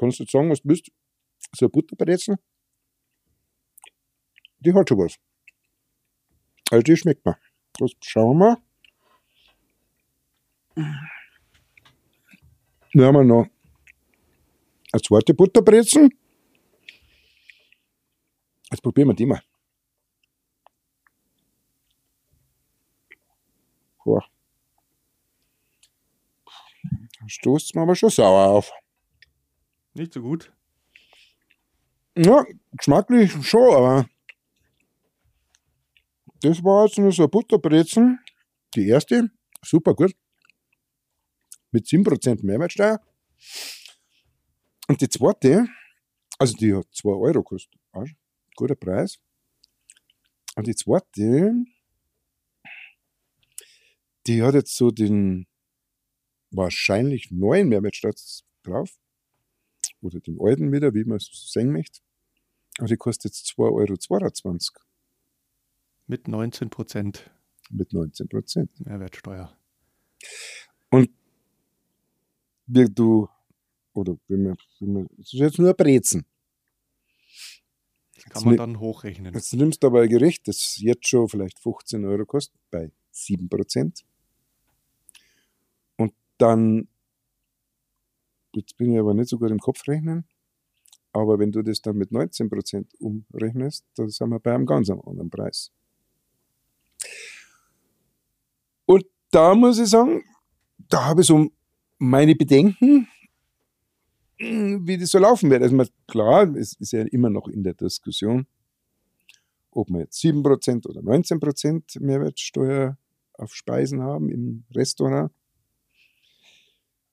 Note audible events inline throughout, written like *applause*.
kannst du jetzt sagen, was du willst. So eine Butterbrezel, die hat schon was. Also die schmeckt mir. Das schauen wir. Dann haben wir noch eine zweite Butterbrezel. Jetzt probieren wir die mal. Boah. Stoßt mir aber schon sauer auf. Nicht so gut. Ja, geschmacklich schon, aber das war jetzt nur so eine Butterbrezen. Die erste, super gut. Mit 7% Mehrwertsteuer. Und die zweite, also die hat 2 Euro gekostet. Guter Preis. Und die zweite, die hat jetzt so den wahrscheinlich neuen Mehrwertsteuer drauf. Oder den alten wieder, wie man es sehen möchte. Aber die kostet jetzt 2,22 Euro. Mit 19 Prozent Mit 19 Prozent. Mehrwertsteuer. Und wie du, oder wenn man, wenn man, das ist jetzt nur ein Brezen. Kann man dann hochrechnen. Jetzt nimmst du aber ein Gericht, das jetzt schon vielleicht 15 Euro kostet, bei 7 Prozent. Und dann, jetzt bin ich aber nicht so gut im Kopf rechnen, aber wenn du das dann mit 19 Prozent umrechnest, dann sind wir bei einem ganz anderen Preis. Und da muss ich sagen, da habe ich so meine Bedenken, wie das so laufen wird. Also klar, es ist ja immer noch in der Diskussion, ob wir jetzt 7% oder 19% Mehrwertsteuer auf Speisen haben im Restaurant.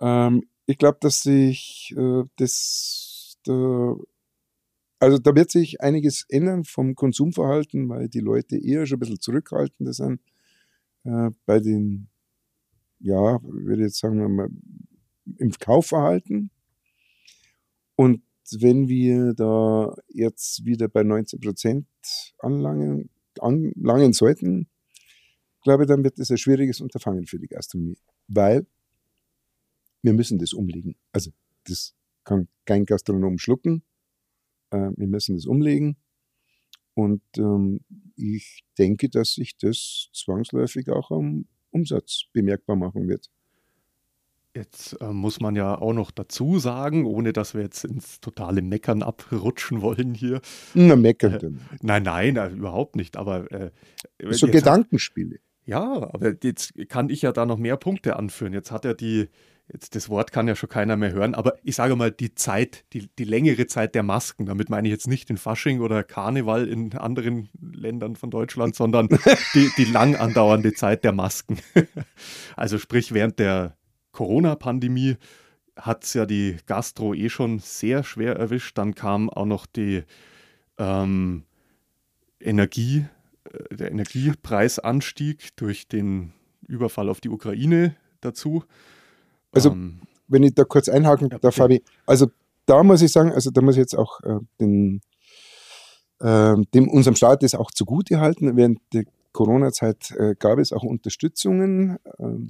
Ähm, ich glaube, dass sich äh, das, da, also da wird sich einiges ändern vom Konsumverhalten, weil die Leute eher schon ein bisschen zurückhaltender sind äh, bei den, ja, würde ich jetzt sagen, wir mal, im Kaufverhalten. Und wenn wir da jetzt wieder bei 19 Prozent anlangen, anlangen sollten, glaube ich, dann wird das ein schwieriges Unterfangen für die Gastronomie, weil wir müssen das umlegen. Also das kann kein Gastronom schlucken. Äh, wir müssen das umlegen. Und ähm, ich denke, dass sich das zwangsläufig auch am Umsatz bemerkbar machen wird. Jetzt äh, muss man ja auch noch dazu sagen, ohne dass wir jetzt ins totale Meckern abrutschen wollen hier. Na, meckern. dann. Nein, nein, äh, überhaupt nicht. Aber äh, so Gedankenspiele. Ja, aber jetzt kann ich ja da noch mehr Punkte anführen. Jetzt hat er die, jetzt das Wort kann ja schon keiner mehr hören, aber ich sage mal die Zeit, die, die längere Zeit der Masken. Damit meine ich jetzt nicht den Fasching oder Karneval in anderen Ländern von Deutschland, sondern die, die lang andauernde Zeit der Masken. *laughs* Also sprich, während der Corona-Pandemie hat es ja die Gastro eh schon sehr schwer erwischt. Dann kam auch noch die ähm, Energie, äh, der Energiepreisanstieg durch den Überfall auf die Ukraine dazu. Also, Ähm, Wenn ich da kurz einhaken Ja, darf. Fabi. Also da muss ich sagen, also da muss ich jetzt auch äh, den, äh, dem unserem Staat das auch zugute halten. Während der Corona-Zeit äh, gab es auch Unterstützungen. Ähm,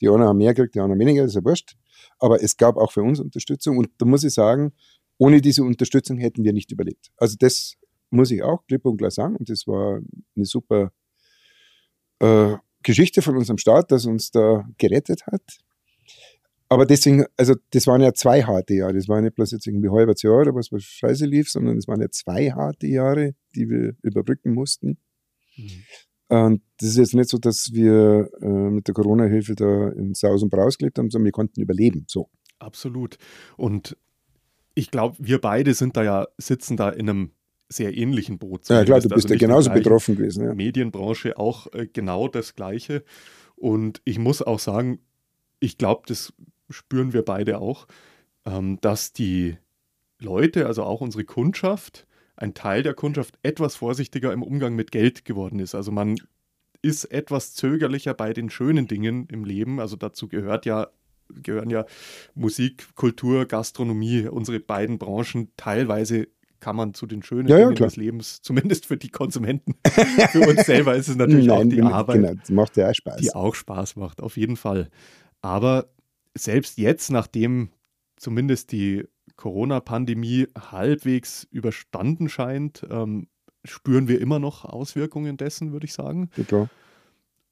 die einen haben mehr gekriegt, die anderen weniger, ist ja wurscht. Aber es gab auch für uns Unterstützung. Und da muss ich sagen, ohne diese Unterstützung hätten wir nicht überlebt. Also das muss ich auch klipp und klar sagen. Und das war eine super äh, Geschichte von unserem Staat, dass uns da gerettet hat. Aber deswegen, also das waren ja zwei harte Jahre. Das war nicht bloß jetzt irgendwie ein halbes Jahr oder was, was scheiße lief, sondern es waren ja zwei harte Jahre, die wir überbrücken mussten. mhm. Und das ist jetzt nicht so, dass wir äh, mit der Corona-Hilfe da in Saus und Braus gelebt haben, sondern wir konnten überleben. So. Absolut. Und ich glaube, wir beide sind da ja, sitzen da in einem sehr ähnlichen Boot. Ja, klar, du bist Also ja genauso betroffen gewesen. Ja. Medienbranche auch äh, genau das Gleiche. Und ich muss auch sagen, ich glaube, das spüren wir beide auch, ähm, dass die Leute, also auch unsere Kundschaft, ein Teil der Kundschaft etwas vorsichtiger im Umgang mit Geld geworden ist. Also man ist etwas zögerlicher bei den schönen Dingen im Leben. Also dazu gehört ja gehören ja Musik, Kultur, Gastronomie, unsere beiden Branchen. Teilweise kann man zu den schönen Ja, ja, Dingen klar. des Lebens, zumindest für die Konsumenten. *laughs* für uns selber ist es natürlich auch die bin- Arbeit, Genau, das macht ja auch Spaß. die auch Spaß macht, auf jeden Fall. Aber selbst jetzt, nachdem zumindest die Corona-Pandemie halbwegs überstanden scheint, ähm, spüren wir immer noch Auswirkungen dessen, würde ich sagen. Ja,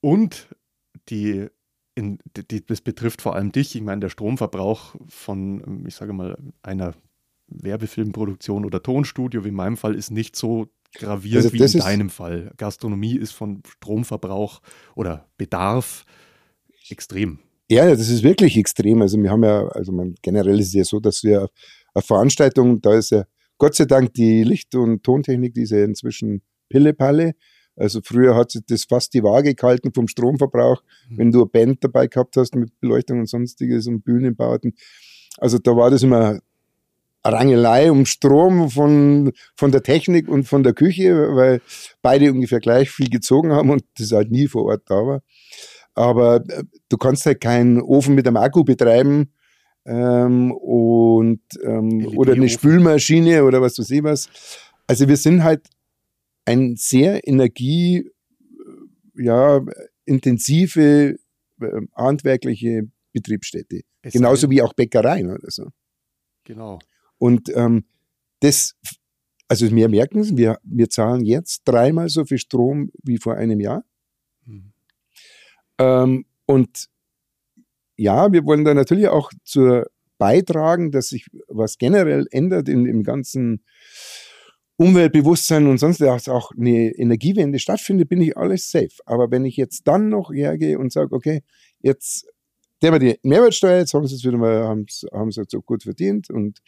Und die, in, die, das betrifft vor allem dich. Ich meine, der Stromverbrauch von, ich sage mal, einer Werbefilmproduktion oder Tonstudio, wie in meinem Fall, ist nicht so gravierend also wie in deinem Fall. Gastronomie ist von Stromverbrauch oder Bedarf extrem. Ja, das ist wirklich extrem. Also wir haben ja, also man, generell ist es ja so, dass wir eine Veranstaltung, da ist ja Gott sei Dank die Licht- und Tontechnik, die ist ja inzwischen Pille-Palle. Also früher hat sich das fast die Waage gehalten vom Stromverbrauch, mhm. wenn du eine Band dabei gehabt hast mit Beleuchtung und sonstiges und Bühnenbauten. Also da war das immer Rangelei um Strom von, von der Technik und von der Küche, weil beide ungefähr gleich viel gezogen haben und das halt nie vor Ort da war. Aber äh, du kannst halt keinen Ofen mit einem Akku betreiben ähm, und ähm, oder eine Spülmaschine oder was weiß ich was. Also wir sind halt ein sehr energie, ja, intensive äh, handwerkliche Betriebsstätte. Es Genauso wie auch Bäckereien oder so. Genau. Und ähm, das, also wir merken es, wir, wir zahlen jetzt dreimal so viel Strom wie vor einem Jahr. Mhm. Ähm, und ja, wir wollen da natürlich auch zur beitragen, dass sich was generell ändert in, im ganzen Umweltbewusstsein und sonst dass auch eine Energiewende stattfindet, bin ich alles safe. Aber wenn ich jetzt dann noch hergehe und sage, okay, jetzt der wir die Mehrwertsteuer, jetzt haben sie es wieder mal, haben sie es so gut verdient und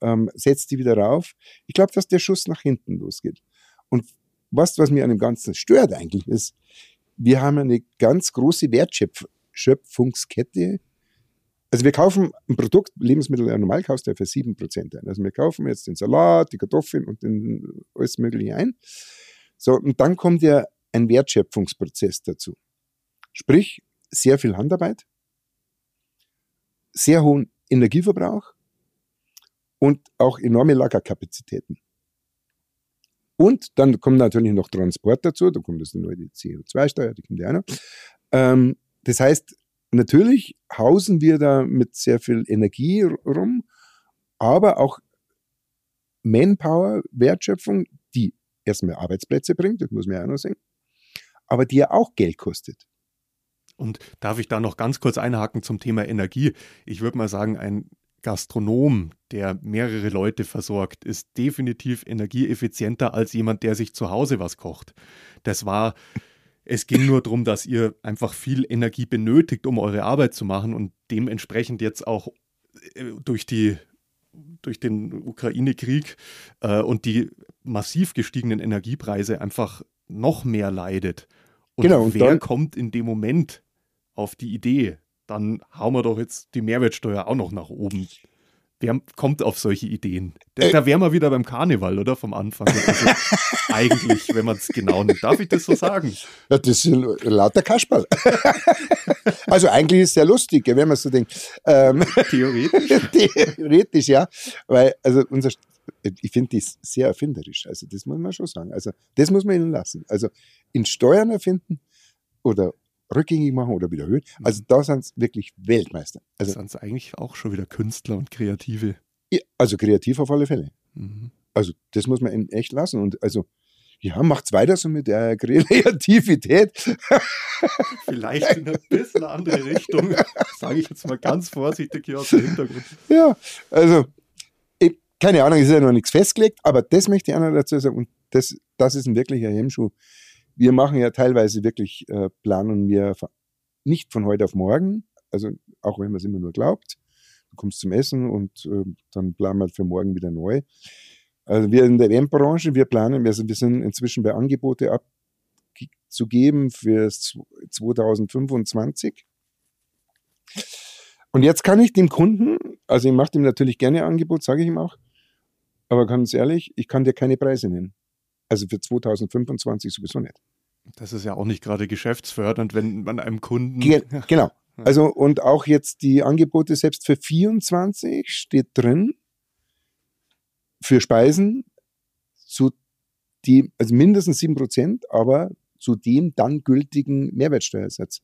ähm, setzt die wieder rauf. Ich glaube, dass der Schuss nach hinten losgeht. Und was, was mir an dem Ganzen stört eigentlich ist, wir haben eine ganz große Wertschöpfungskette. Also wir kaufen ein Produkt, Lebensmittel, normal kaufst du ja für 7% ein. Also wir kaufen jetzt den Salat, die Kartoffeln und den, alles Mögliche ein. So, und dann kommt ja ein Wertschöpfungsprozess dazu. Sprich, sehr viel Handarbeit, sehr hohen Energieverbrauch und auch enorme Lagerkapazitäten. Und dann kommt natürlich noch Transport dazu, da kommt das neue CO2-Steuer, die kommt ja noch. Ähm, das heißt, natürlich hausen wir da mit sehr viel Energie rum, aber auch Manpower, Wertschöpfung, die erstmal Arbeitsplätze bringt, das muss man ja auch noch sehen, aber die ja auch Geld kostet. Und darf ich da noch ganz kurz einhaken zum Thema Energie? Ich würde mal sagen, ein Gastronom, der mehrere Leute versorgt, ist definitiv energieeffizienter als jemand, der sich zu Hause was kocht. Das war, es ging nur darum, dass ihr einfach viel Energie benötigt, um eure Arbeit zu machen und dementsprechend jetzt auch äh, durch die durch den Ukraine-Krieg äh, und die massiv gestiegenen Energiepreise einfach noch mehr leidet. Und genau, und wer kommt in dem Moment auf die Idee, dann hauen wir doch jetzt die Mehrwertsteuer auch noch nach oben. Wer kommt auf solche Ideen? Da, da wären wir wieder beim Karneval, oder? Vom Anfang. Also *laughs* eigentlich, wenn man es genau nimmt. Darf ich das so sagen? Ja, das ist lauter Kasperl. *laughs* also eigentlich ist es sehr lustig, wenn man so denkt. Ähm, *laughs* Theoretisch? Theoretisch, ja. Weil, also unser, ich finde das sehr erfinderisch. Also das muss man schon sagen. Also das muss man ihnen lassen. Also in Steuern erfinden oder rückgängig machen oder wieder erhöhen. Mhm. Also da sind es wirklich Weltmeister. Also sind es eigentlich auch schon wieder Künstler und Kreative. Ja, also kreativ auf alle Fälle. Mhm. Also das muss man echt lassen. Und also ja, macht's weiter so mit der *laughs* Kreativität. Vielleicht in eine bisschen andere Richtung, *laughs* sage ich jetzt mal ganz vorsichtig hier aus dem Hintergrund. Ja, also ich, keine Ahnung, ist ja noch nichts festgelegt, aber das möchte ich auch noch dazu sagen. Und das, das ist ein wirklicher Hemmschuh wir machen ja teilweise wirklich, äh, planen wir nicht von heute auf morgen, also auch wenn man es immer nur glaubt. Du kommst zum Essen und äh, dann planen wir für morgen wieder neu. Also wir in der Eventbranche, wir planen, also wir sind inzwischen bei Angebote abzugeben für 2025. Und jetzt kann ich dem Kunden, also ich mache dem natürlich gerne Angebot, sage ich ihm auch, aber ganz ehrlich, ich kann dir keine Preise nennen. Also für 2025 sowieso nicht. Das ist ja auch nicht gerade geschäftsfördernd, wenn man einem Kunden. Ge *laughs* genau. Also und auch jetzt die Angebote selbst für 24 steht drin für Speisen zu die, also mindestens 7%, aber zu dem dann gültigen Mehrwertsteuersatz.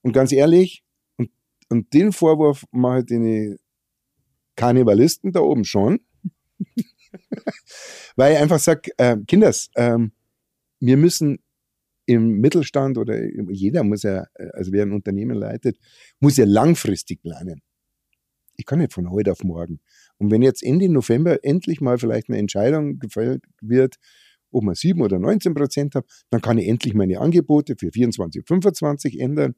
Und ganz ehrlich, und, und den Vorwurf mache ich den Karnevalisten da oben schon. *laughs* Weil ich einfach sage, äh, Kinders, ähm, wir müssen im Mittelstand oder jeder muss ja, also wer ein Unternehmen leitet, muss ja langfristig planen. Ich kann nicht von heute auf morgen. Und wenn jetzt Ende November endlich mal vielleicht eine Entscheidung gefällt wird, ob man 7 oder 19 Prozent hat, dann kann ich endlich meine Angebote für 24, 25 ändern.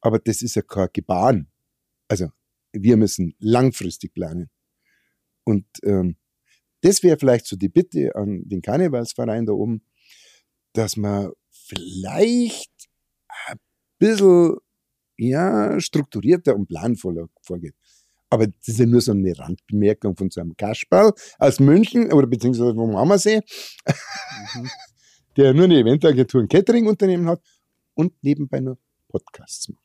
Aber das ist ja kein Gebaren. Also wir müssen langfristig planen. Und ähm, das wäre vielleicht so die Bitte an den Karnevalsverein da oben, dass man vielleicht ein bisschen ja, strukturierter und planvoller vorgeht. Aber das ist ja nur so eine Randbemerkung von so einem Kasperl aus München oder beziehungsweise vom Ammersee, mhm. *laughs* der nur eine Eventagentur und Catering-Unternehmen hat und nebenbei nur Podcasts macht.